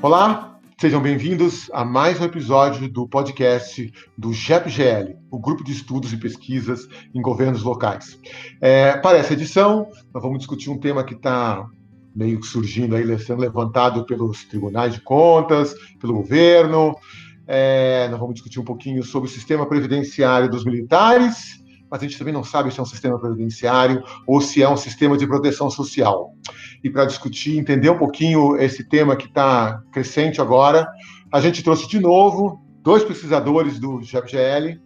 Olá, sejam bem-vindos a mais um episódio do podcast do GEPGL, o Grupo de Estudos e Pesquisas em Governos Locais. É, para essa edição, nós vamos discutir um tema que está meio que surgindo aí, sendo levantado pelos tribunais de contas, pelo governo. É, nós vamos discutir um pouquinho sobre o sistema previdenciário dos militares mas a gente também não sabe se é um sistema previdenciário ou se é um sistema de proteção social. E para discutir, entender um pouquinho esse tema que está crescente agora, a gente trouxe de novo dois pesquisadores do GFGL,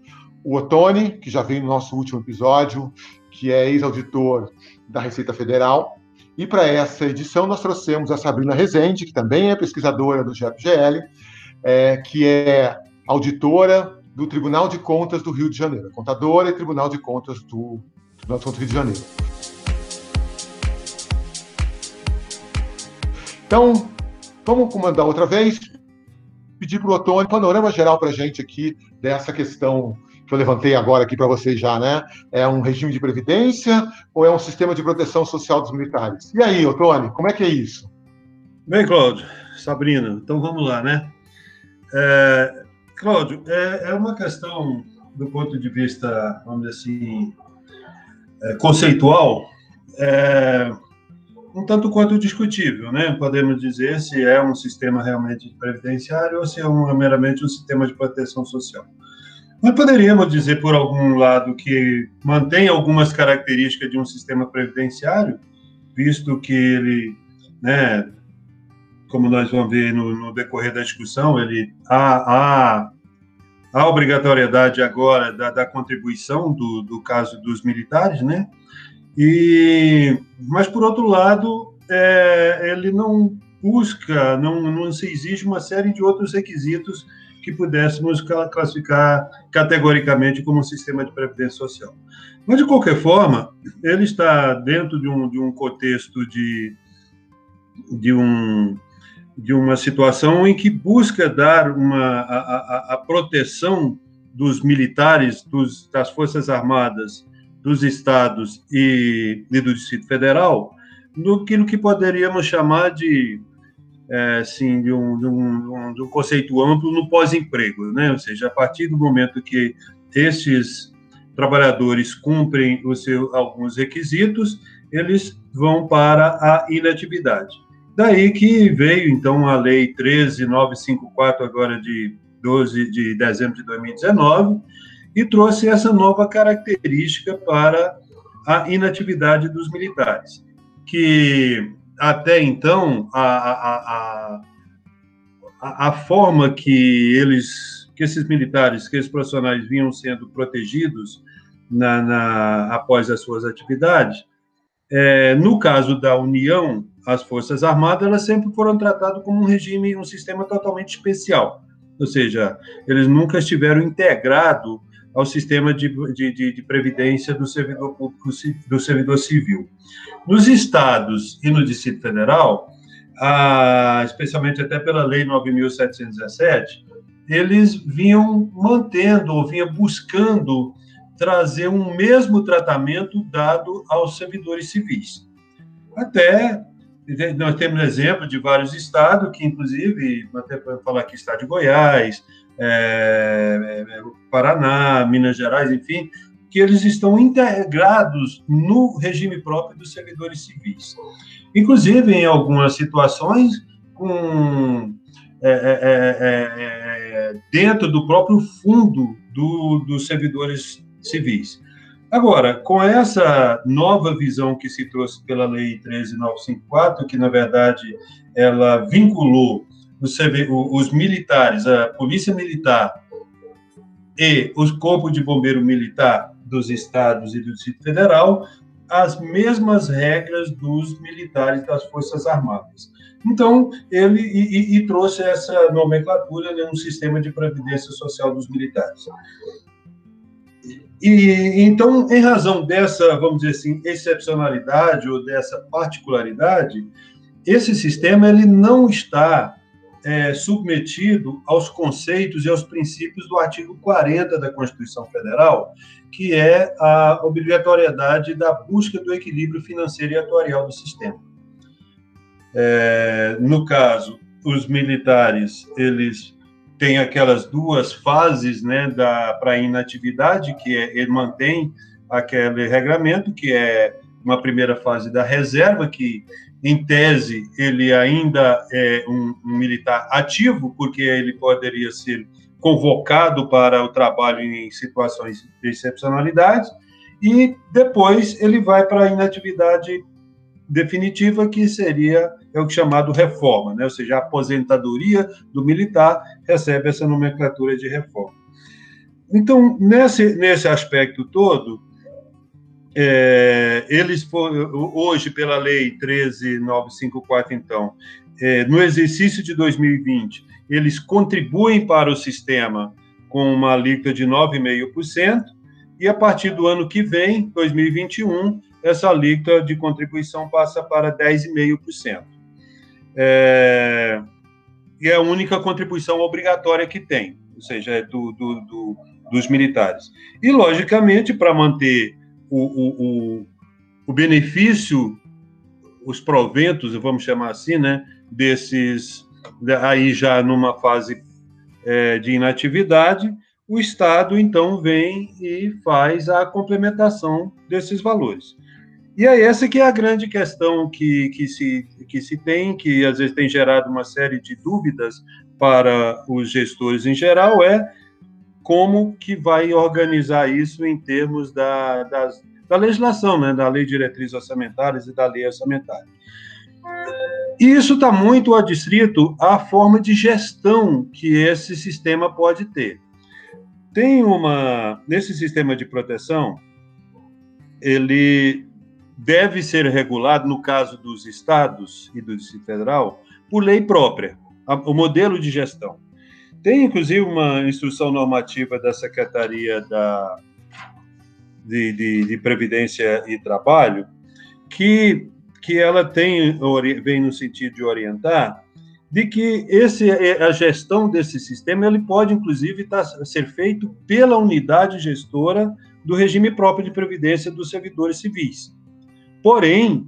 o Otone, que já veio no nosso último episódio, que é ex-auditor da Receita Federal, e para essa edição nós trouxemos a Sabrina Rezende, que também é pesquisadora do GFGL, é, que é auditora do Tribunal de Contas do Rio de Janeiro, contadora e Tribunal de Contas do Tribunal de Contas do Rio de Janeiro. Então, vamos comandar outra vez, pedir para o Otônio panorama geral para a gente aqui dessa questão que eu levantei agora aqui para vocês já, né? É um regime de previdência ou é um sistema de proteção social dos militares? E aí, Otônio, como é que é isso? Bem, Cláudio, Sabrina, então vamos lá, né? É, Cláudio, é, é uma questão do ponto de vista, vamos dizer assim, é, conceitual, é, um tanto quanto discutível, né? Podemos dizer se é um sistema realmente previdenciário ou se é um, meramente um sistema de proteção social. Mas poderíamos dizer, por algum lado, que mantém algumas características de um sistema previdenciário, visto que ele, né, como nós vamos ver no, no decorrer da discussão, ele há, há a obrigatoriedade agora da, da contribuição do, do, caso dos militares, né? E, mas, por outro lado, é, ele não busca, não, não se exige uma série de outros requisitos que pudéssemos classificar categoricamente como um sistema de previdência social. Mas, de qualquer forma, ele está dentro de um, de um contexto de, de um de uma situação em que busca dar uma, a, a, a proteção dos militares, dos, das Forças Armadas, dos estados e, e, do Distrito Federal, no que, que poderíamos chamar de, é, assim, de, um, de, um, de um conceito amplo no pós-emprego, né? ou seja, a partir do momento que esses trabalhadores cumprem os seus, alguns requisitos, eles vão para a inatividade. Daí que veio, então, a Lei 13954, agora de 12 de dezembro de 2019, e trouxe essa nova característica para a inatividade dos militares, que até então a, a, a, a forma que eles, que esses militares, que esses profissionais vinham sendo protegidos na, na após as suas atividades, é, no caso da União, as Forças Armadas, elas sempre foram tratadas como um regime, um sistema totalmente especial. Ou seja, eles nunca estiveram integrados ao sistema de, de, de, previdência do servidor público, do servidor civil. Nos estados e no Distrito Federal, a, especialmente até pela Lei 9.717, eles vinham mantendo ou vinham buscando trazer um mesmo tratamento dado aos servidores civis. Até nós temos exemplo de vários estados que, inclusive, até falar aqui estado de Goiás, é, é, Paraná, Minas Gerais, enfim, que eles estão integrados no regime próprio dos servidores civis. Inclusive, em algumas situações, com, é, é, é, é dentro do próprio fundo do, dos servidores civis. Agora, com essa nova visão que se trouxe pela Lei 13954, que, na verdade, ela vinculou os, militares, a Polícia Militar e os Corpos de Bombeiro Militar dos estados e do Distrito Federal, as mesmas regras dos militares das Forças Armadas. Então, ele e, e, e trouxe essa nomenclatura no sistema de previdência social dos militares. E então, em razão dessa, vamos dizer assim, excepcionalidade ou dessa particularidade, esse sistema ele não está é, submetido aos conceitos e aos princípios do artigo 40 da Constituição Federal, que é a obrigatoriedade da busca do equilíbrio financeiro e atuarial do sistema. É, no caso, os militares, eles têm aquelas duas fases, né, para inatividade, que é, ele mantém aquele regramento, que é uma primeira fase da reserva, que em tese ele ainda é um, um militar ativo, porque ele poderia ser convocado para o trabalho em situações de excepcionalidade, e depois ele vai para a inatividade definitiva, que seria é o chamado reforma, né? ou seja, a aposentadoria do militar recebe essa nomenclatura de reforma. Então, nesse, nesse aspecto todo, é, eles hoje, pela lei 13954, então, é, no exercício de 2020, eles contribuem para o sistema com uma alíquota de 9,5%, e a partir do ano que vem, 2021, essa alíquota de contribuição passa para 10,5%. É, e é a única contribuição obrigatória que tem, ou seja, é do, do, do dos militares. E, logicamente, para manter o, o, o, benefício, os proventos, vamos chamar assim, né, desses, aí já numa fase é, de inatividade, o Estado, então, vem e faz a complementação desses valores. E é essa que é a grande questão que, que, se, que se tem, que às vezes tem gerado uma série de dúvidas para os gestores em geral, é como que vai organizar isso em termos da, das, da legislação, né, da lei de diretrizes orçamentárias e da lei orçamentária. E isso está muito adstrito à forma de gestão que esse sistema pode ter. Tem uma nesse sistema de proteção, ele deve ser regulado, no caso dos estados e do Distrito Federal, por lei própria, o modelo de gestão. Tem, inclusive, uma instrução normativa da Secretaria da, de, de, de Previdência e Trabalho que, que ela tem, vem no sentido de orientar de que esse, a gestão desse sistema ele pode, inclusive, tá, ser feito pela unidade gestora do regime próprio de previdência dos servidores civis porém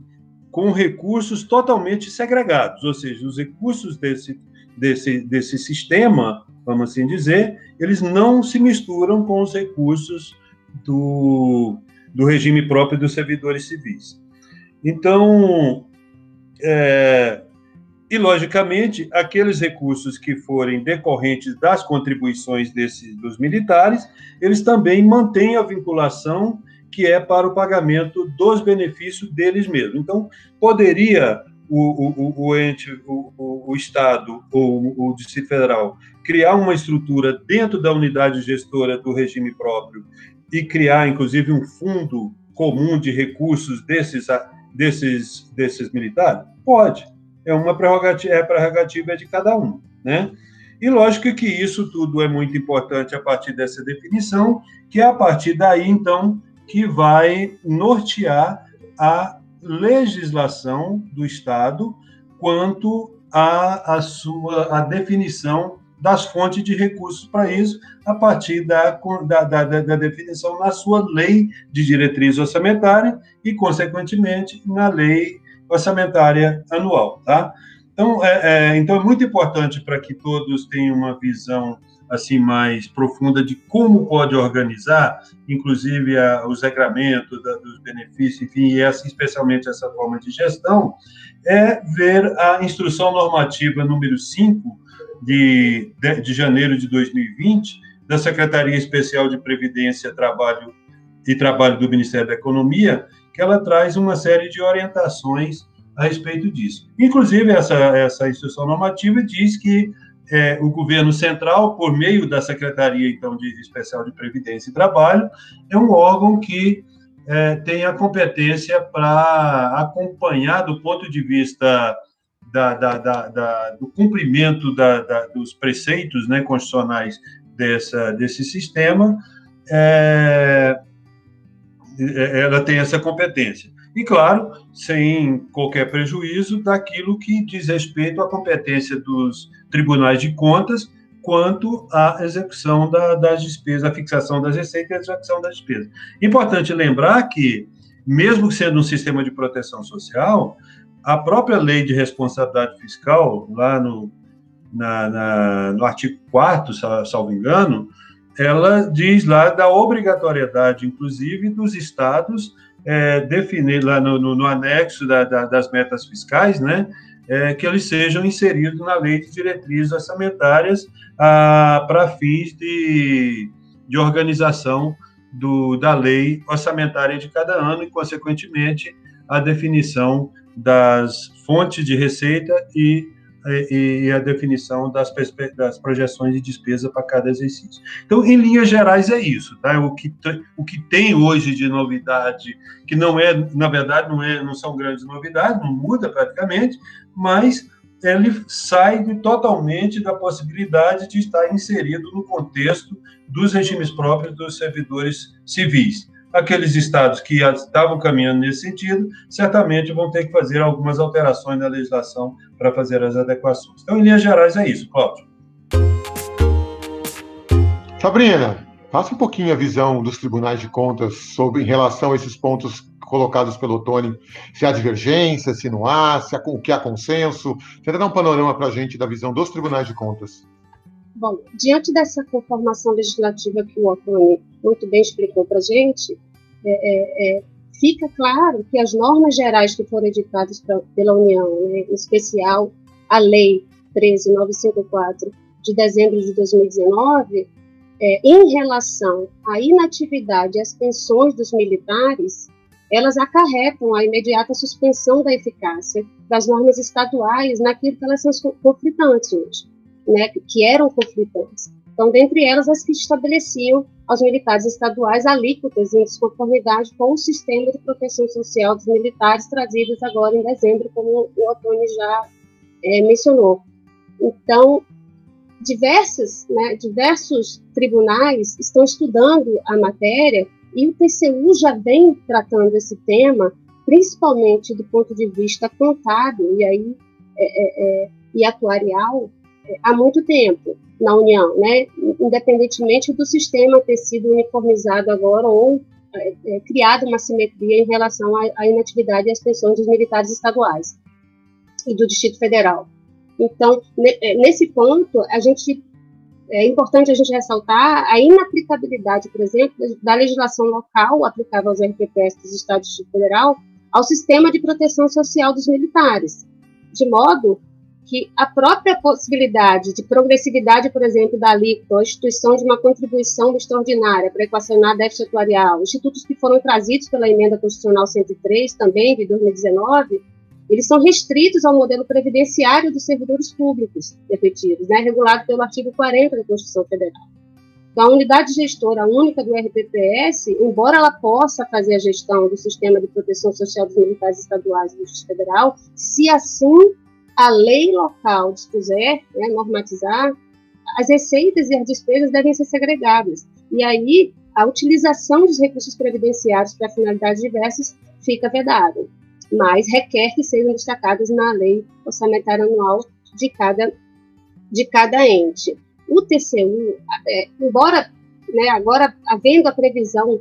com recursos totalmente segregados, ou seja, os recursos desse, desse, desse sistema, vamos assim dizer, eles não se misturam com os recursos do, do regime próprio dos servidores civis. Então, é, e logicamente, aqueles recursos que forem decorrentes das contribuições desses, dos militares, eles também mantêm a vinculação que é para o pagamento dos benefícios deles mesmos. Então, poderia o, o, o ente, o, o, Estado ou o Distrito Federal criar uma estrutura dentro da unidade gestora do regime próprio e criar, inclusive, um fundo comum de recursos desses, desses, desses militares? Pode. É uma prerrogativa, é prerrogativa de cada um, né? E lógico que isso tudo é muito importante a partir dessa definição, que é a partir daí, então, que vai nortear a legislação do Estado quanto à, a sua a definição das fontes de recursos para isso, a partir da, da, da, da, definição na sua lei de diretriz orçamentária e, consequentemente, na lei orçamentária anual. Tá? Então, é, é então, é muito importante para que todos tenham uma visão assim mais profunda de como pode organizar, inclusive a, os regramentos da, dos benefícios, enfim, e essa, especialmente essa forma de gestão, é ver a instrução normativa número 5 de, de, de janeiro de 2020 da Secretaria Especial de Previdência, Trabalho e Trabalho do Ministério da Economia, que ela traz uma série de orientações a respeito disso. Inclusive, essa, essa instrução normativa diz que é, o governo central, por meio da Secretaria então de Especial de Previdência e Trabalho, é um órgão que é, tem a competência para acompanhar do ponto de vista da, da, da, do cumprimento dos preceitos né, constitucionais dessa, desse sistema, é, ela tem essa competência. E, claro, sem qualquer prejuízo daquilo que diz respeito à competência dos tribunais de contas quanto à execução da, das despesas, a fixação das receitas e a execução das despesas. Importante lembrar que, mesmo sendo um sistema de proteção social, a própria lei de responsabilidade fiscal, lá no, na, na, no artigo 4 salvo engano, ela diz lá da obrigatoriedade, inclusive, dos estados é, definir lá no, no, no anexo da, da, das metas fiscais, né, é, que eles sejam inseridos na lei de diretrizes orçamentárias ah, para fins de, de organização do, da lei orçamentária de cada ano e, consequentemente, a definição das fontes de receita e e, a definição das, das projeções de despesa para cada exercício. Então, em linhas gerais, é isso. Tá? O, que, o que tem hoje de novidade, que não é, na verdade, não, é, não são grandes novidades, não muda praticamente, mas ele sai totalmente da possibilidade de estar inserido no contexto dos regimes próprios dos servidores civis aqueles estados que estavam caminhando nesse sentido, certamente vão ter que fazer algumas alterações na legislação para fazer as adequações. Então, em linhas gerais, é isso, Cláudio. Sabrina, passa um pouquinho a visão dos tribunais de contas sobre em relação a esses pontos colocados pelo Tony, se há divergência, se não há, se há, o que há consenso. Tenta dar um panorama para a gente da visão dos tribunais de contas. Bom, diante dessa conformação legislativa que o Otoni muito bem explicou para a gente, é, é, é, fica claro que as normas gerais que foram editadas pra, pela União, né, em especial a Lei 13954 de dezembro de 2019, é, em relação à inatividade e às pensões dos militares, elas acarretam a imediata suspensão da eficácia das normas estaduais naquilo que elas são conflitantes hoje né, que eram conflitantes. Então, dentre elas, as que estabeleciam aos militares estaduais alíquotas em desconformidade com o sistema de proteção social dos militares trazidos agora em dezembro, como o Otônio já é, mencionou. Então, diversas, né, diversos tribunais estão estudando a matéria e o TCU já vem tratando esse tema, principalmente do ponto de vista contábil e aí é, é, é e atuarial, há muito tempo na União, né? independentemente do sistema ter sido uniformizado agora ou é, é, criado uma simetria em relação à, à inatividade e às pensões dos militares estaduais e do Distrito Federal. Então, é, nesse ponto, a gente é importante a gente ressaltar a inaplicabilidade, por exemplo, da legislação local aplicável aos RPPS dos Estados do Distrito Federal ao sistema de proteção social dos militares, de modo que a própria possibilidade de progressividade, por exemplo, da alíquota, a instituição de uma contribuição extraordinária para equacionar déficit atuarial, institutos que foram trazidos pela emenda constitucional 103, também de 2019, eles são restritos ao modelo previdenciário dos servidores públicos efetivos, né, regulado pelo artigo 40 da Constituição Federal. Então, a unidade gestora única do RPPS, embora ela possa fazer a gestão do sistema de proteção social dos militares estaduais e do Justiça Federal, se assim a lei local dispuser, né, normatizar, as receitas e as despesas devem ser segregadas. E aí, a utilização dos recursos previdenciários para finalidades diversas fica vedada, mas requer que sejam destacados na lei orçamentária anual de cada, de cada ente. O TCU, é, embora né, agora havendo a previsão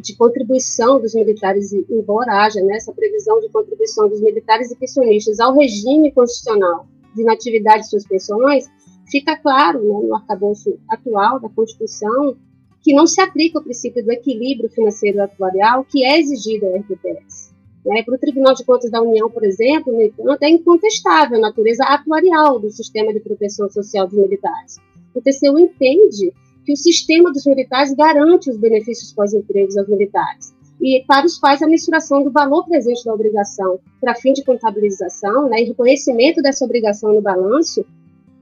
de contribuição dos militares, embora haja né, previsão de contribuição dos militares e pensionistas ao regime constitucional de natividade de suas pensões, fica claro né, no arcabouço atual da Constituição que não se aplica o princípio do equilíbrio financeiro atuarial que é exigido ao RPPS. Né? Para o Tribunal de Contas da União, por exemplo, no entanto, é incontestável a natureza atuarial do sistema de proteção social dos militares. O TCU entende que o sistema dos militares garante os benefícios pós-empregos aos militares, e para os quais a mensuração do valor presente da obrigação para fim de contabilização né, e reconhecimento dessa obrigação no balanço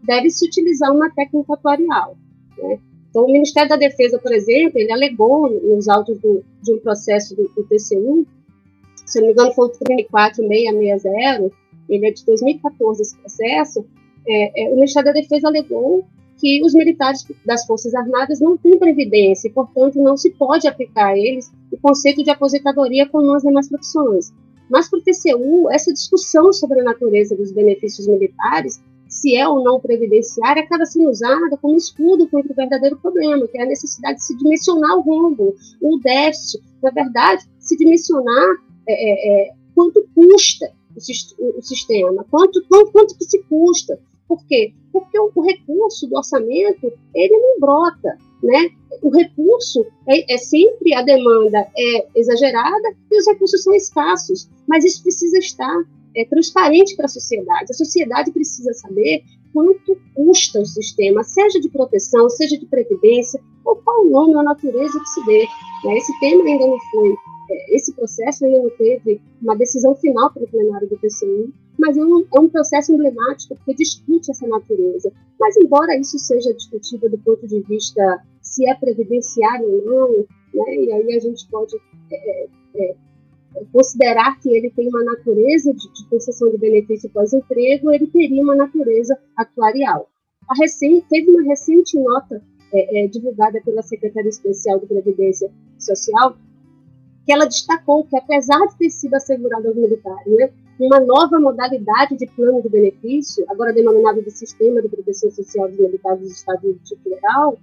deve-se utilizar uma técnica atuarial. Né? Então, o Ministério da Defesa, por exemplo, ele alegou nos autos do, de um processo do, do TCU, se não me engano foi o 34660, ele é de 2014 esse processo, é, é, o Ministério da Defesa alegou que os militares das Forças Armadas não têm previdência e, portanto, não se pode aplicar a eles o conceito de aposentadoria como as demais profissões. Mas, para o TCU, essa discussão sobre a natureza dos benefícios militares, se é ou não previdenciária, acaba sendo usada como escudo contra o verdadeiro problema, que é a necessidade de se dimensionar o rombo, o déficit. Na verdade, se dimensionar é, é, é quanto custa o, o, sistema, quanto, quanto, quanto que se custa Por quê? Porque o, o recurso do orçamento, ele não brota, né? O recurso é, é, sempre a demanda é exagerada e os recursos são escassos, mas isso precisa estar é, transparente para a sociedade. A sociedade precisa saber quanto custa o sistema, seja de proteção, seja de previdência, ou qual o nome a natureza que se dê. Né? Esse tema ainda não foi, é, esse processo ainda não teve uma decisão final para o plenário do TCU, mas é um, é um processo emblemático porque discute essa natureza. Mas, embora isso seja discutido do ponto de vista se é previdenciário ou não, né? e aí a gente pode é, é, considerar que ele tem uma natureza de, de concessão de benefício pós-emprego, ele teria uma natureza atuarial. A recente, teve uma recente nota é, é, divulgada pela Secretaria Especial de Previdência Social, que ela destacou que, apesar de ter sido assegurado aos militares, né, uma nova modalidade de plano de benefício, agora denominado de Sistema de Proteção Social dos do Estado do Distrito Federal,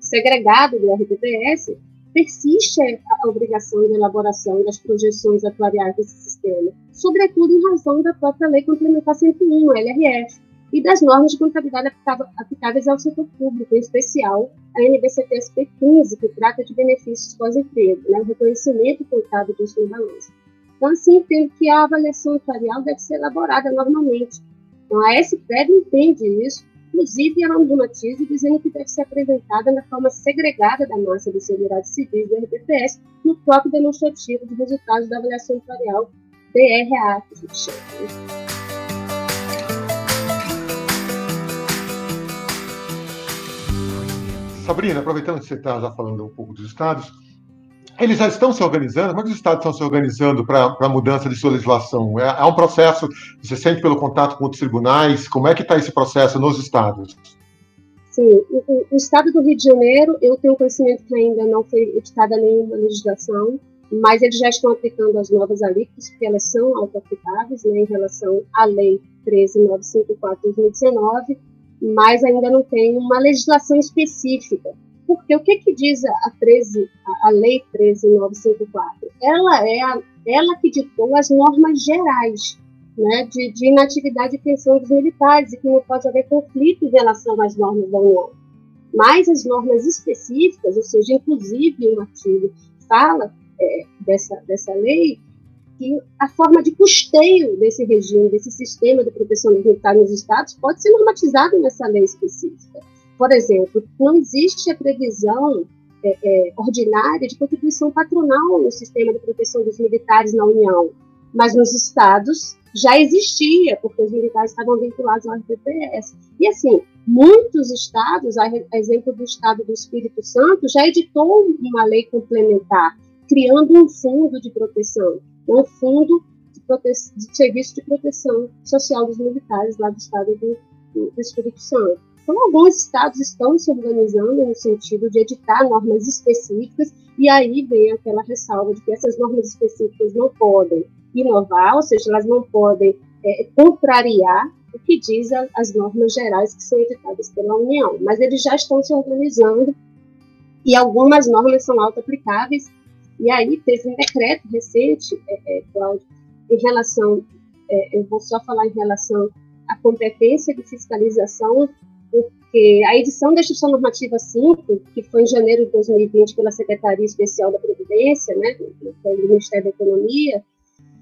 segregado do RPPS, persiste a obrigação de elaboração das projeções atuariais desse sistema, sobretudo em razão da própria Lei Complementar 101, LRF, e das normas de contabilidade aplicáveis ao setor público, em especial a NBCTSP 15, que trata de benefícios pós-emprego, né, o reconhecimento contábil disso no balanço. Então, assim, entendo que a avaliação atuarial deve ser elaborada normalmente. Então, a SPREV entende isso Inclusive, ela normatiza dizendo que deve ser apresentada na forma segregada da massa de seguridade civil do RPPS no próprio demonstrativo de resultados da avaliação notarial DRA, chama. Sabrina, aproveitando que você está já falando um pouco dos estados, eles já estão se organizando? Como é os estados estão se organizando para a mudança de sua legislação? É, é, um processo, você sente pelo contato com outros tribunais? Como é que está esse processo nos estados? Sim, o, o, estado do Rio de Janeiro, eu tenho conhecimento que ainda não foi editada nenhuma legislação, mas eles já estão aplicando as novas alíquotas, porque elas são auto-aplicáveis né, em relação à Lei 13.954 de 2019, mas ainda não tem uma legislação específica porque o que, que diz a, 13, a, Lei 13954? Ela é a, ela que ditou as normas gerais né, de, de inatividade e pensão dos militares, e que não pode haver conflito em relação às normas da União. Mas as normas específicas, ou seja, inclusive um artigo fala é, dessa, dessa lei, que a forma de custeio desse regime, desse sistema de proteção militar nos estados, pode ser normatizado nessa lei específica. Por exemplo, não existe a previsão é, é, ordinária de contribuição patronal no sistema de proteção dos militares na União, mas nos estados já existia, porque os militares estavam vinculados ao RPPS. E assim, muitos estados, a exemplo do estado do Espírito Santo, já editou uma lei complementar, criando um fundo de proteção, um fundo de, prote de serviço de proteção social dos militares lá do estado do, do Espírito Santo. Então, alguns estados estão se organizando no sentido de editar normas específicas, e aí vem aquela ressalva de que essas normas específicas não podem inovar, ou seja, elas não podem é, contrariar o que diz as normas gerais que são editadas pela União, mas eles já estão se organizando e algumas normas são auto-aplicáveis. E aí teve um decreto recente, é, é, Cláudio, em relação, é, eu vou só falar em relação à competência de fiscalização porque a edição da Instituição Normativa 5, que foi em janeiro de 2020 pela Secretaria Especial da Previdência, né, do Ministério da Economia,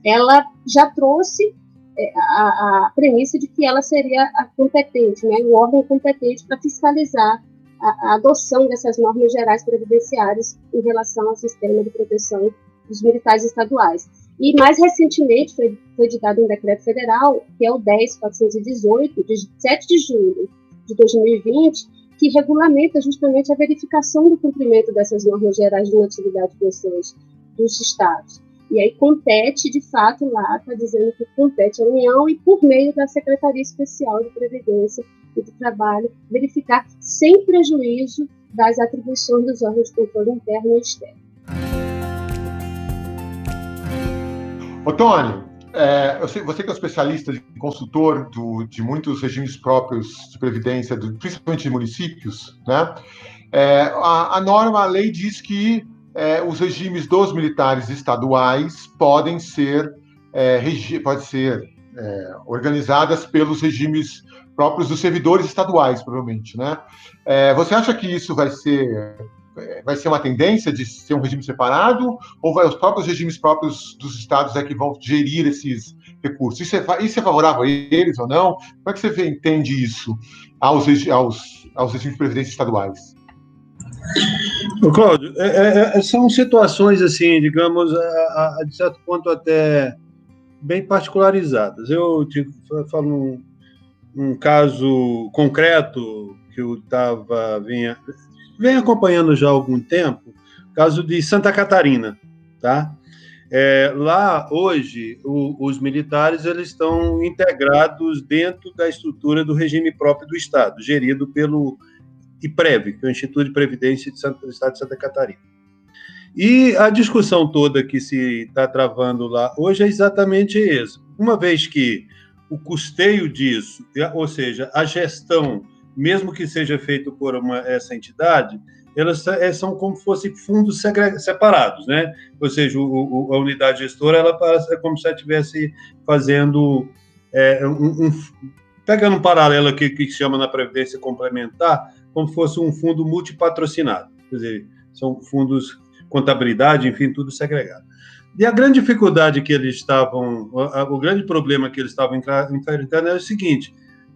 ela já trouxe é, a, a, premissa de que ela seria a competente, né, o órgão competente para fiscalizar a, a, adoção dessas normas gerais previdenciárias em relação ao sistema de proteção dos militares estaduais. E mais recentemente foi, foi editado um decreto federal, que é o 10.418, de 7 de julho de 2020, que regulamenta justamente a verificação do cumprimento dessas normas gerais de natividade e pensões dos estados. E aí compete, de fato, lá está dizendo que compete à União e por meio da Secretaria Especial de Previdência e do Trabalho, verificar sem prejuízo das atribuições dos órgãos de controle interno e externo. Otônio, é, eu sei, você que é um especialista, consultor do, de muitos regimes próprios de previdência, do, principalmente de municípios, né? É, a, a, norma, a lei diz que é, os regimes dos militares estaduais podem ser, é, regi, pode ser é, organizadas pelos regimes próprios dos servidores estaduais, provavelmente, né? É, você acha que isso vai ser vai ser uma tendência de ser um regime separado ou vai os próprios regimes próprios dos estados é que vão gerir esses recursos? Isso é, isso é favorável a eles ou não? Como é que você vê, entende isso aos, aos, aos regimes de previdência estaduais? Cláudio, é, é, é, são situações assim, digamos, a, a, de certo ponto até bem particularizadas. Eu te falo um, um caso concreto que eu estava vinha vem acompanhando já há algum tempo, caso de Santa Catarina, tá? É, lá hoje o, os militares eles estão integrados dentro da estrutura do regime próprio do Estado, gerido pelo IPREV, que é o Instituto de Previdência do Estado de Santa Catarina. E a discussão toda que se está travando lá hoje é exatamente isso. Uma vez que o custeio disso, ou seja, a gestão mesmo que seja feito por uma, essa entidade, elas é, são como se fossem fundos separados, né? Ou seja, o, o, a unidade gestora, ela é como se ela estivesse fazendo é, um, um, pegando um paralelo aqui que chama na previdência complementar, como se fosse um fundo multipatrocinado, quer dizer, são fundos contabilidade, enfim, tudo segregado. E a grande dificuldade que eles estavam, o, o grande problema que eles estavam enfrentando era o seguinte: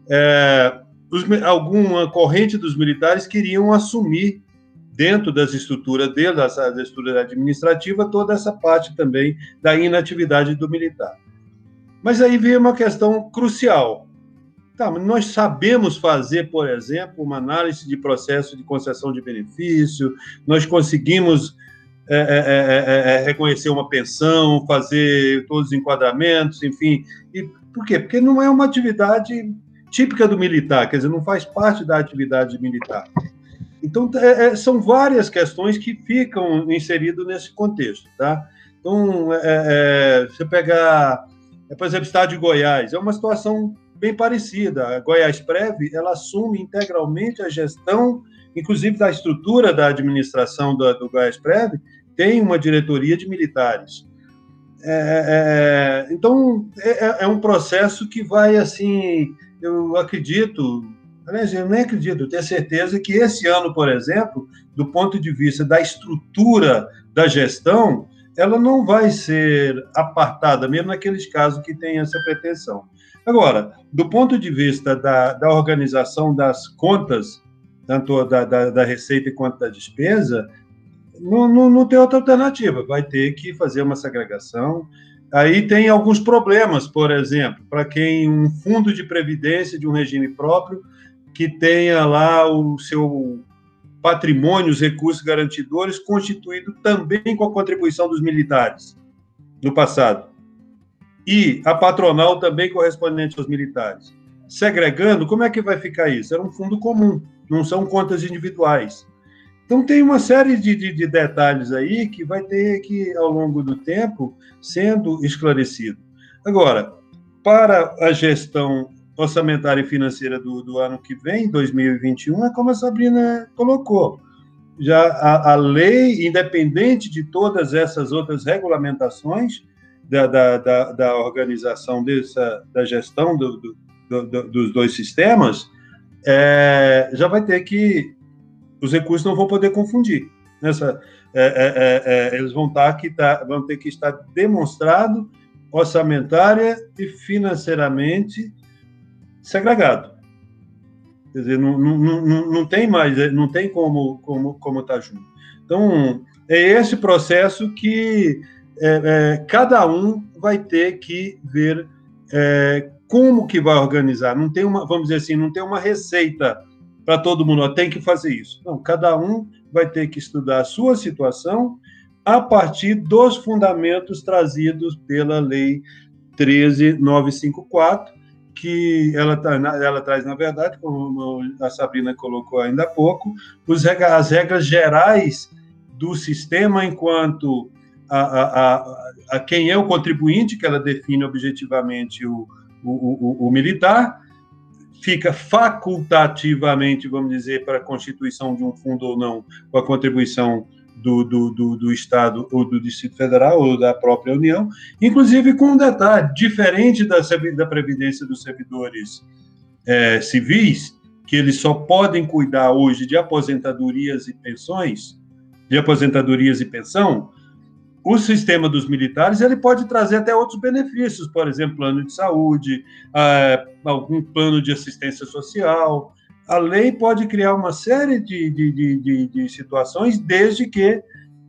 é, os, alguma corrente dos militares queriam assumir dentro das estruturas deles, da, da estrutura administrativa, toda essa parte também da inatividade do militar. Mas aí veio uma questão crucial. Tá, nós sabemos fazer, por exemplo, uma análise de processo de concessão de benefício, nós conseguimos é, é, é, reconhecer uma pensão, fazer todos os enquadramentos, enfim. E por quê? Porque não é uma atividade típica do militar, quer dizer, não faz parte da atividade militar. Então, é, é, são várias questões que ficam inseridas nesse contexto, tá? Então, é, é, você pegar, é, por exemplo, o estado de Goiás, é uma situação bem parecida. A Goiás Prev, ela assume integralmente a gestão, inclusive da estrutura da administração do, do Goiás Prev, tem uma diretoria de militares. É, é, então, é, é, um processo que vai, assim, eu acredito, aliás, eu nem acredito, eu tenho certeza que esse ano, por exemplo, do ponto de vista da estrutura da gestão, ela não vai ser apartada, mesmo naqueles casos que tem essa pretensão. Agora, do ponto de vista da, da organização das contas, tanto da, da, da receita quanto da despesa, não, não, não tem outra alternativa. Vai ter que fazer uma segregação, Aí tem alguns problemas, por exemplo, para quem um fundo de previdência de um regime próprio que tenha lá o seu patrimônio, os recursos garantidores, constituído também com a contribuição dos militares no passado. E a patronal também correspondente aos militares. Segregando, como é que vai ficar isso? Era um fundo comum, não são contas individuais. Então, tem uma série de, de, de, detalhes aí que vai ter que, ao longo do tempo, sendo esclarecido. Agora, para a gestão orçamentária e financeira do, do ano que vem, 2021, é como a Sabrina colocou. Já a, a lei, independente de todas essas outras regulamentações da, da, da, da organização dessa, da gestão do, do, do, dos dois sistemas, é, já vai ter que os recursos não vão poder confundir. Nessa, é, é, é, é eles vão, estar tá tá, vão ter que estar demonstrado orçamentária e financeiramente segregado. Quer dizer, não, não, não, não tem mais, é, não tem como como como estar tá junto. Então é esse processo que é, cada um vai ter que ver como que vai organizar. Não tem uma, vamos dizer assim, não tem uma receita para todo mundo, tem que fazer isso. Não, cada um vai ter que estudar a sua situação a partir dos fundamentos trazidos pela Lei 13954, que ela, tá, ela traz, na verdade, como a Sabrina colocou ainda há pouco, os, as regras gerais do sistema enquanto a, a, a, a, quem é o contribuinte, que ela define objetivamente o, o, o, o militar, fica facultativamente, vamos dizer, para a constituição de um fundo ou não, com a contribuição do, do, do, do, Estado ou do Distrito Federal ou da própria União, inclusive com um detalhe, diferente da, da Previdência dos servidores é, civis, que eles só podem cuidar hoje de aposentadorias e pensões, de aposentadorias e pensão, o sistema dos militares ele pode trazer até outros benefícios, por exemplo, plano de saúde, é, algum plano de assistência social. A lei pode criar uma série de, de, de, de situações, desde que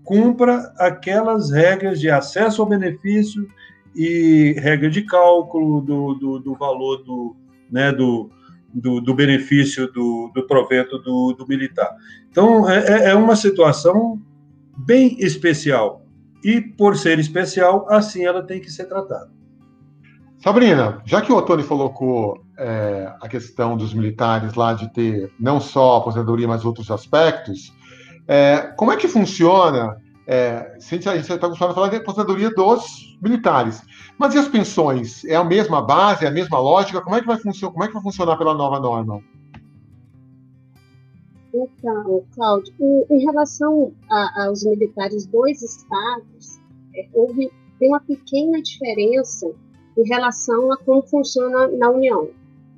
cumpra aquelas regras de acesso ao benefício e regra de cálculo do, do, do valor do, né, do, do, do, benefício do, do provento do, do militar. Então, é, é, é uma situação bem especial. E, por ser especial, assim ela tem que ser tratada. Sabrina, já que o Otoni colocou é, a questão dos militares lá de ter não só a aposentadoria, mas outros aspectos, é, como é que funciona é, a gente está acostumado a falar de aposentadoria dos militares. Mas e as pensões? É a mesma base, é a mesma lógica? Como é que vai, funcionar, como é que vai funcionar pela nova norma? Então, Cláudio, em, relação a, aos militares dos estados, é, houve tem uma pequena diferença em relação a como funciona na União.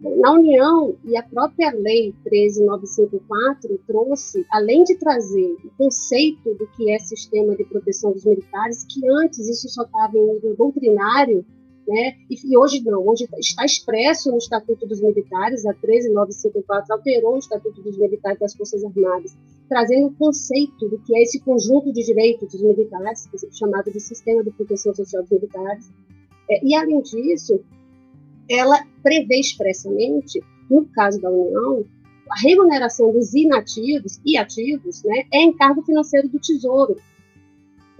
Na União, e a própria Lei 13954 trouxe, além de trazer o conceito do que é sistema de proteção dos militares, que antes isso só estava em nível doutrinário, né? E, hoje não, hoje está expresso no Estatuto dos Militares, a 13954 alterou o Estatuto dos Militares das Forças Armadas, trazendo o conceito do que é esse conjunto de direitos dos militares, é chamado de Sistema de Proteção Social dos Militares. É, e, além disso, ela prevê expressamente, no caso da União, a remuneração dos inativos e ativos né, é encargo financeiro do Tesouro.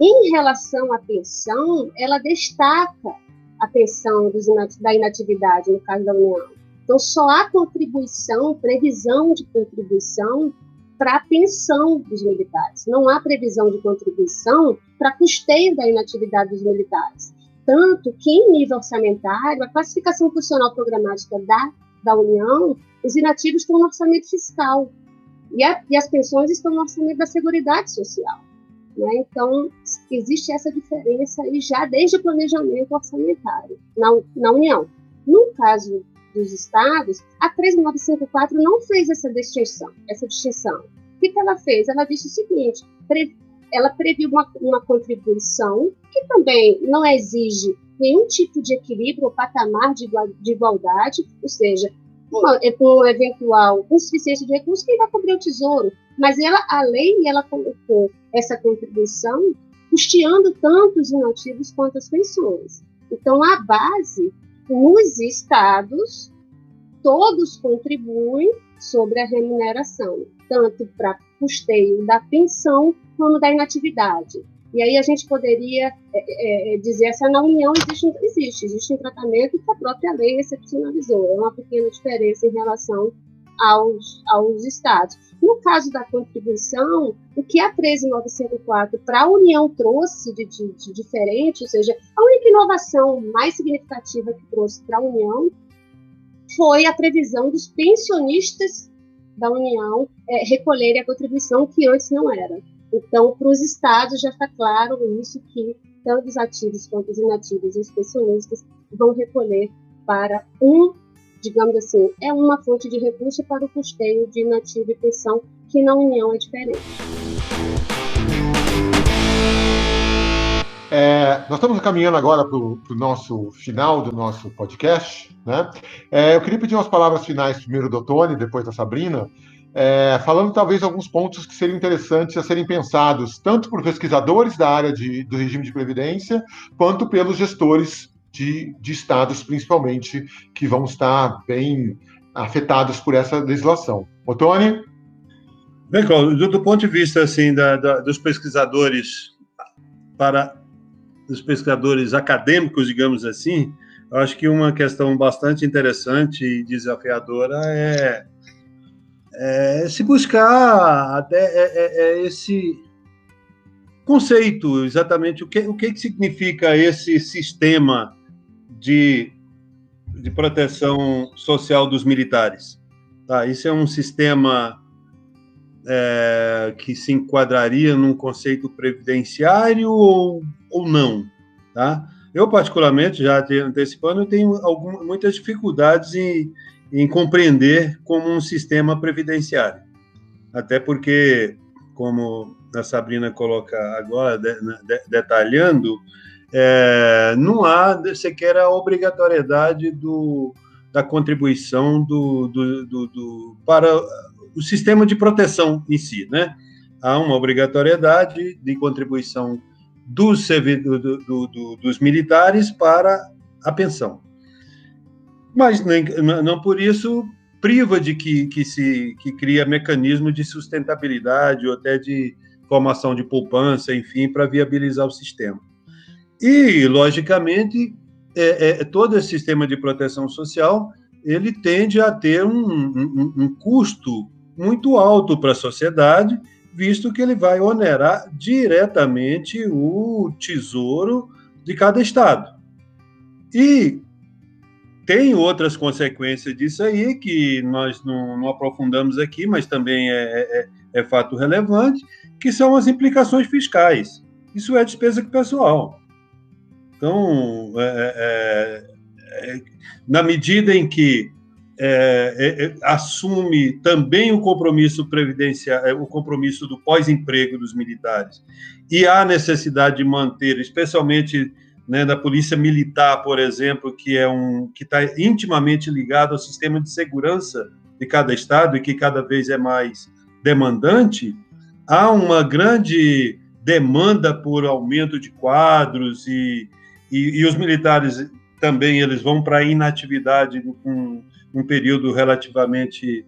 Em relação à pensão, ela destaca a pensão dos, da inatividade, no caso da União. Então, só há contribuição, previsão de contribuição para a pensão dos militares. Não há previsão de contribuição para custeio da inatividade dos militares. Tanto que, em nível orçamentário, a classificação funcional programática da, da União, os inativos estão no orçamento fiscal e, a, e as pensões estão no orçamento da Seguridade Social. Né? Então, existe essa diferença aí já desde o planejamento orçamentário na, na União. No caso dos estados, a 13954 não fez essa distinção. Essa distinção. O que, que ela fez? Ela disse o seguinte: pre, ela previu uma, uma contribuição que também não exige nenhum tipo de equilíbrio ou patamar de, de igualdade, ou seja, uma, é, com eventual insuficiência de recursos, quem vai cobrir o tesouro? Mas ela, a lei, ela colocou essa contribuição custeando tanto os inativos quanto as pensões. Então, a base, nos estados, todos contribuem sobre a remuneração, tanto para custeio da pensão como da inatividade. E aí a gente poderia é, é, é dizer se na União existe, existe, existe um tratamento que a própria lei excepcionalizou. É uma pequena diferença em relação aos, aos estados. No caso da contribuição, o que a 13954 para a União trouxe de, de, de diferente, ou seja, a única inovação mais significativa que trouxe para a União foi a previsão dos pensionistas da União é, recolherem a contribuição que antes não era. Então, para os estados já está claro isso que tanto os ativos quanto os inativos e os pensionistas vão recolher para um, digamos assim, é uma fonte de recurso para o custeio de inativo e pensão, que na União é diferente. É, nós estamos caminhando agora para o nosso final do nosso podcast. Né? É, eu queria pedir umas palavras finais primeiro do Tony, depois da Sabrina, é, falando talvez alguns pontos que seriam interessantes a serem pensados, tanto por pesquisadores da área de, do regime de previdência, quanto pelos gestores de, de estados, principalmente, que vão estar bem afetados por essa legislação. Otone? Bem, do, do ponto de vista assim da, da, dos pesquisadores para dos pesquisadores acadêmicos, digamos assim, eu acho que uma questão bastante interessante e desafiadora é, é se buscar até é, é, é esse conceito, exatamente o que, o que significa esse sistema de, de proteção social dos militares. Tá, isso é um sistema é, que se enquadraria num conceito previdenciário ou, ou não, tá? Eu, particularmente, já antecipando, eu tenho algumas, muitas dificuldades em, em compreender como um sistema previdenciário. Até porque, como a Sabrina coloca agora, de, de, detalhando, é, não há sequer a obrigatoriedade do, da contribuição do, do, do, do, para o sistema de proteção em si. Né? Há uma obrigatoriedade de contribuição dos, dos militares para a pensão. Mas nem, não por isso priva de que, que se que cria mecanismo de sustentabilidade ou até de formação de poupança, enfim, para viabilizar o sistema. E, logicamente, é, é, todo esse sistema de proteção social ele tende a ter um, um, um custo muito alto para a sociedade, visto que ele vai onerar diretamente o tesouro de cada estado. E tem outras consequências disso aí que nós não, não aprofundamos aqui, mas também é, é, é, fato relevante, que são as implicações fiscais. Isso é despesa pessoal. Então, é, é, é na medida em que é, assume também o compromisso previdenciário, o compromisso do pós-emprego dos militares, e há necessidade de manter, especialmente né, polícia militar, por exemplo, que é um que está intimamente ligado ao sistema de segurança de cada estado e que cada vez é mais demandante, há uma grande demanda por aumento de quadros e, e, e os militares também eles vão para inatividade com um período relativamente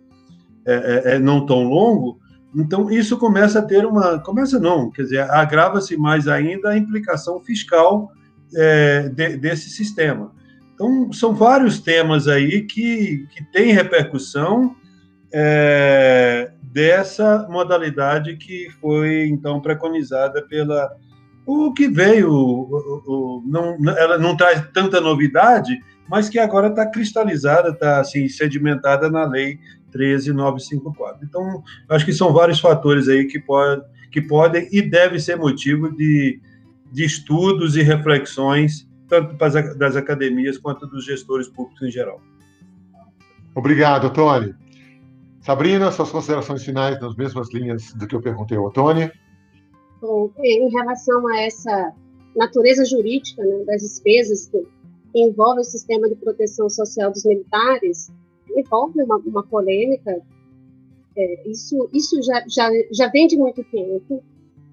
é, é, é, não tão longo, então isso começa a ter uma, começa não, quer dizer, agrava-se mais ainda a implicação fiscal é, de, desse sistema. Então, são vários temas aí que, que têm repercussão é, dessa modalidade que foi, então, preconizada pela. O que veio, o, o, não, ela não traz tanta novidade, mas que agora está cristalizada, está assim, sedimentada na Lei 13954. Então, acho que são vários fatores aí que, pode, que podem e devem ser motivo de de estudos e reflexões, tanto das academias quanto dos gestores públicos em geral. Obrigado, Tony. Sabrina, suas considerações finais nas mesmas linhas do que eu perguntei ao Tony. Bom, em relação a essa natureza jurídica né, das despesas que envolve o sistema de proteção social dos militares, envolve uma, uma polêmica. É, isso isso já, já, já vem de muito tempo,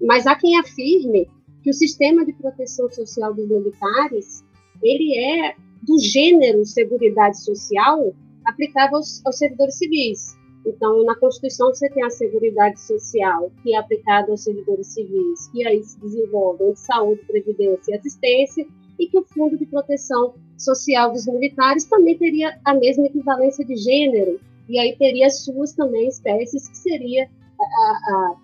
mas há quem afirme que o sistema de proteção social dos militares ele é do gênero seguridade social aplicável aos, aos servidores civis. Então, na Constituição você tem a Seguridade Social, que é aplicada aos servidores civis, que aí se desenvolve de saúde, previdência e assistência, e que o Fundo de Proteção Social dos Militares também teria a mesma equivalência de gênero, e aí teria as suas também espécies, que seria a, a,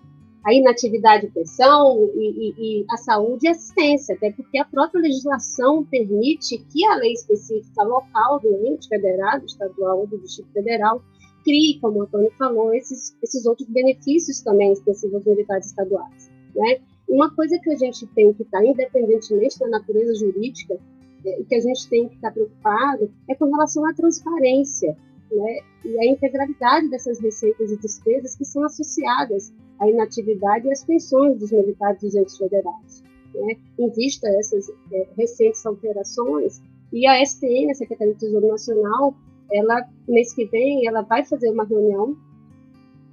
a inatividade pensão e, e, e, a saúde e assistência, até porque a própria legislação permite que a lei específica local do ente federado, estadual ou do Distrito Federal crie, como o Antônio falou, esses, esses outros benefícios também expressivos aos militares estaduais. Né? Uma coisa que a gente tem que estar, independentemente da natureza jurídica, é, que a gente tem que estar preocupado é com relação à transparência né, e a integralidade dessas receitas e despesas que são associadas à inatividade e às pensões dos militares dos entes federais. Né, em vista dessas é, recentes alterações, e a STN, a Secretaria do Tesouro Nacional, ela, mês que vem, ela vai fazer uma reunião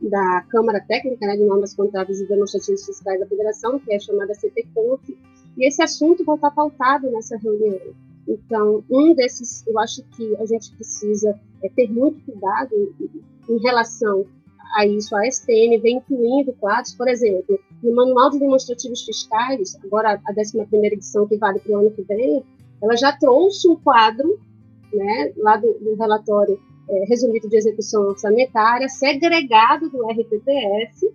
da Câmara Técnica né, de Normas Contábeis e Demonstrativos Fiscais da Federação, que é chamada CPCONF, e esse assunto vai estar pautado nessa reunião. Então, um desses, eu acho que a gente precisa é, ter muito cuidado em, em relação a isso. A STN vem incluindo quadros, por exemplo, no Manual de Demonstrativos Fiscais, agora a 11 edição, que vale para o ano que vem, ela já trouxe um quadro, né, lá do, do relatório é, resumido de execução orçamentária, segregado do RPPF,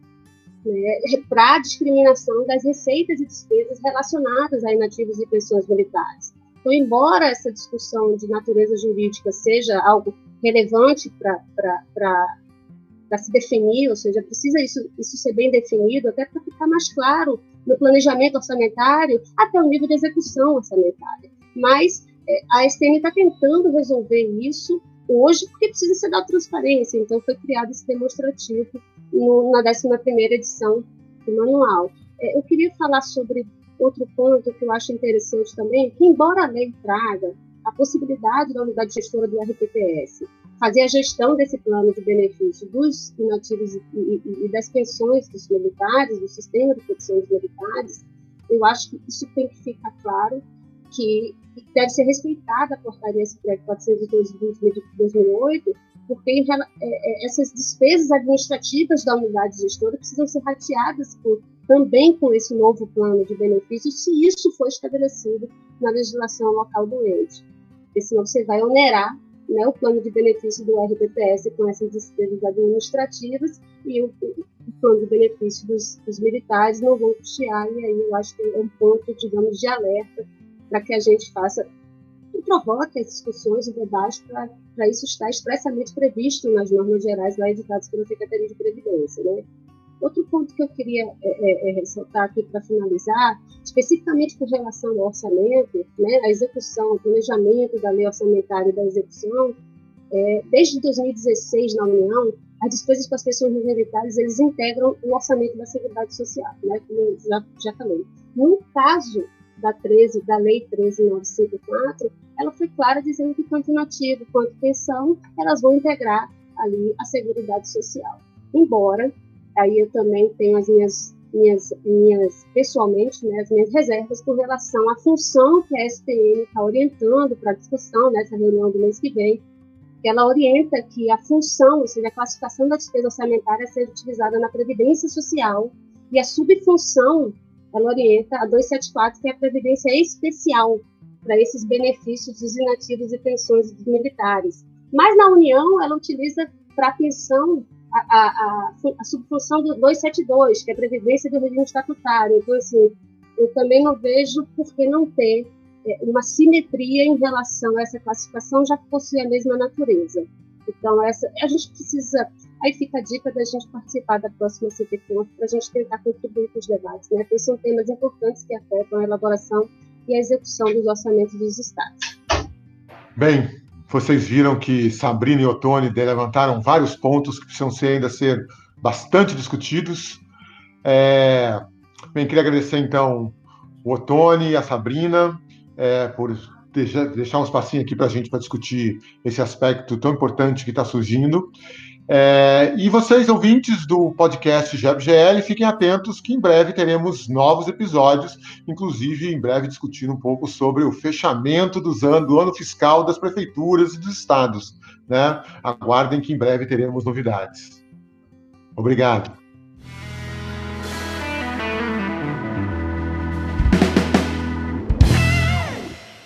né, para a discriminação das receitas e despesas relacionadas a inativos e pensões militares. Então, embora essa discussão de natureza jurídica seja algo relevante para se definir, ou seja, precisa isso, isso ser bem definido, até para ficar mais claro no planejamento orçamentário, até o nível de execução orçamentária. Mas a STN está tentando resolver isso hoje, porque precisa ser da transparência. Então, foi criado esse demonstrativo no, na 11 edição do manual. É, eu queria falar sobre outro ponto que eu acho interessante também, que embora a lei traga a possibilidade da unidade gestora do RPPS fazer a gestão desse plano de benefício dos inativos e, e, e das pensões dos militares, do sistema de proteção dos militares, eu acho que isso tem que ficar claro que deve ser respeitada a portaria 402 de 2008, porque é, é, essas despesas administrativas da unidade gestora precisam ser rateadas por, também com esse novo plano de benefícios, se isso for estabelecido na legislação local do ente. Porque senão você vai onerar né, o plano de benefício do RPPS com essas despesas administrativas e o, o plano de benefício dos, dos, militares não vão custear, e aí eu acho que é um ponto, digamos, de alerta para que a gente faça e provoque as discussões e debates para isso estar expressamente previsto nas normas gerais lá editadas pela Secretaria de Previdência. Né? Outro ponto que eu queria é, é, é ressaltar aqui para finalizar, especificamente com relação ao orçamento, né, a execução, o planejamento da lei orçamentária e da execução, é, desde 2016 na União, as despesas com as pessoas militares, eles integram o orçamento da Seguridade Social, né, como eu já, já falei. No caso da 13, da Lei 13954, ela foi clara dizendo que tanto nativo quanto pensão, elas vão integrar ali a Seguridade Social. Embora, aí eu também tenho as minhas, minhas, minhas pessoalmente, né, as minhas reservas com relação à função que a STM está orientando para a discussão nessa reunião do mês que vem, ela orienta que a função, ou seja, a classificação da despesa orçamentária seja utilizada na Previdência Social e a subfunção ela orienta a 274, que é a previdência especial para esses benefícios dos inativos e pensões dos militares. Mas na União, ela utiliza para a pensão a, a, a, subfunção do 272, que é a previdência do regime estatutário. Então, assim, eu também não vejo por que não ter é, uma simetria em relação a essa classificação, já que possui a mesma natureza. Então, essa, a gente precisa Aí fica a dica da gente participar da próxima CPConf para a gente tentar contribuir com os debates, né? Porque são temas importantes que afetam a elaboração e a execução dos orçamentos dos estados. Bem, vocês viram que Sabrina e Otone levantaram vários pontos que precisam ser, ainda ser bastante discutidos. É... Bem, queria agradecer então o Otone e a Sabrina é, por deixar um espacinho aqui para a gente para discutir esse aspecto tão importante que está surgindo. É, e vocês, ouvintes do podcast GebGL, fiquem atentos que em breve teremos novos episódios, inclusive em breve discutindo um pouco sobre o fechamento dos anos, do ano fiscal das prefeituras e dos estados. Né? Aguardem que em breve teremos novidades. Obrigado.